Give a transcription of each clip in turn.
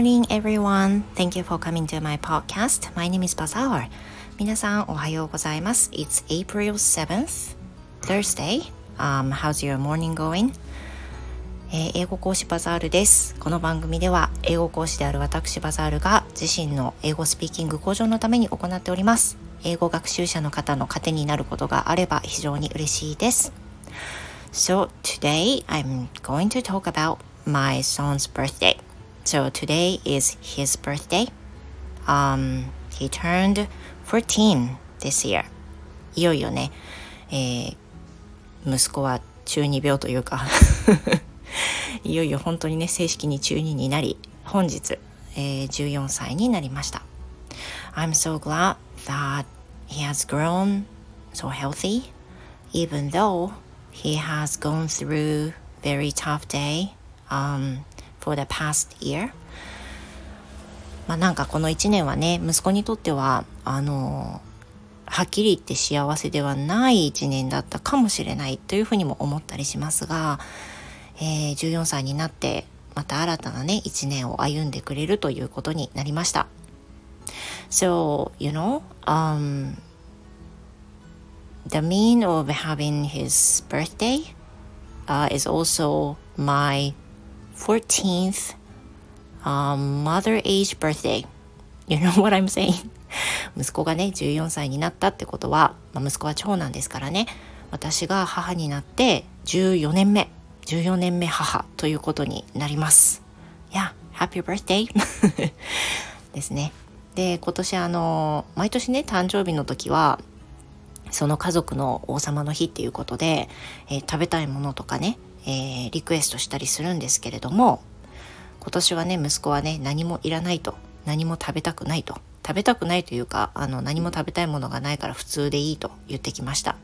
morning, everyone. Thank you for coming to my podcast. My name is Bazaar. 皆さん、おはようございます。It's April 7th, Thursday. Um, how's your morning going? えー、英語講師バザールです。この番組では英語講師である私バザールが自身の英語スピーキング向上のために行っております。英語学習者の方の糧になることがあれば非常に嬉しいです。So today I'm going to talk about my son's birthday. So today is his birthday. Um, he turned 14 this year. いよいよね、えー、息子は中二病というかいよいよ本当にね正式に中2になり本日、えー、14歳になりました I'm so glad that he has grown so healthy even though he has gone through very tough day um, for the past year まあなんかこの1年はね息子にとってはあのはっきり言って幸せではない1年だったかもしれないというふうにも思ったりしますが、えー、14歳になってまた新たなね1年を歩んでくれるということになりました。So, you know, um, the mean of having his birthday uh, is also my 14th um, mother age birthday. You know what I'm saying? 息子がね14歳になったってことは、まあ、息子は長男ですからね。私が母になって14年目。14年目母ということになります。いや Happy birthday. ですね。で今年あの毎年ね誕生日の時はその家族の王様の日っていうことで、えー、食べたいものとかね、えー、リクエストしたりするんですけれども今年はね息子はね何もいらないと何も食べたくないと食べたくないというかあの何も食べたいものがないから普通でいいと言ってきました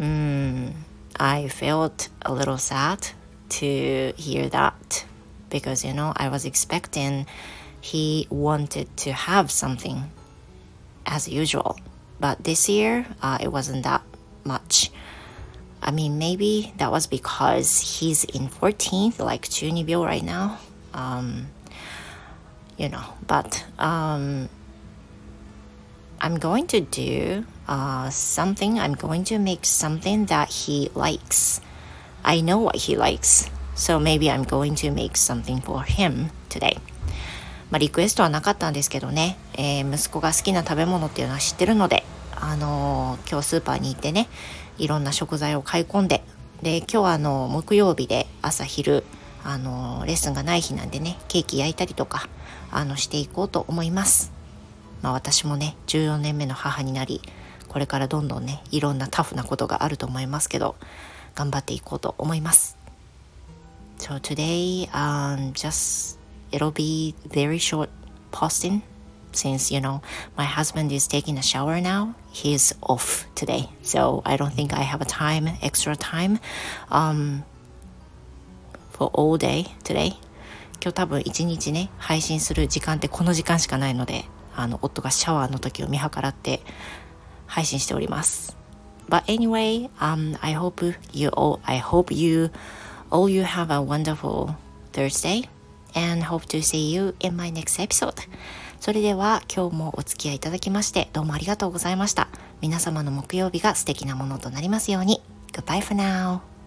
うん I felt a little sad to hear that because you know I was expecting he wanted to have something as usual but this year uh, it wasn't that much I mean maybe that was because he's in 14th like 中二病 right now um, you know but um, i'm going to do uh, something i'm going to make something that he likes i know what he likes so maybe i'm going to make something for him today まあ、リクエストはなかったんですけどね、えー、息子が好きな食べ物っていうのは知ってるので、 あの、今日スーパーに行ってねいろんな食材を買い込んでで今日はあの木曜日で朝昼あのレッスンがない日なんでねケーキ焼いたりとかあのしていこうと思います。まあ、私もね14年目の母になりこれからどんどんねいろんなタフなことがあると思いますけど頑張っていこうと思います。So today, um, just it'll be very short posting since you know my husband is taking a shower now. He's off today, so I don't think I have a time, extra time, um, for all day today. 今日多分一日ね配信する時間ってこの時間しかないのであの夫がシャワーの時を見計らって配信しております But anyway, um, I hope you all, I hope you all you have a wonderful Thursday and hope to see you in my next episode. それでは今日もお付き合いいただきましてどうもありがとうございました。皆様の木曜日が素敵なものとなりますように。Goodbye for now.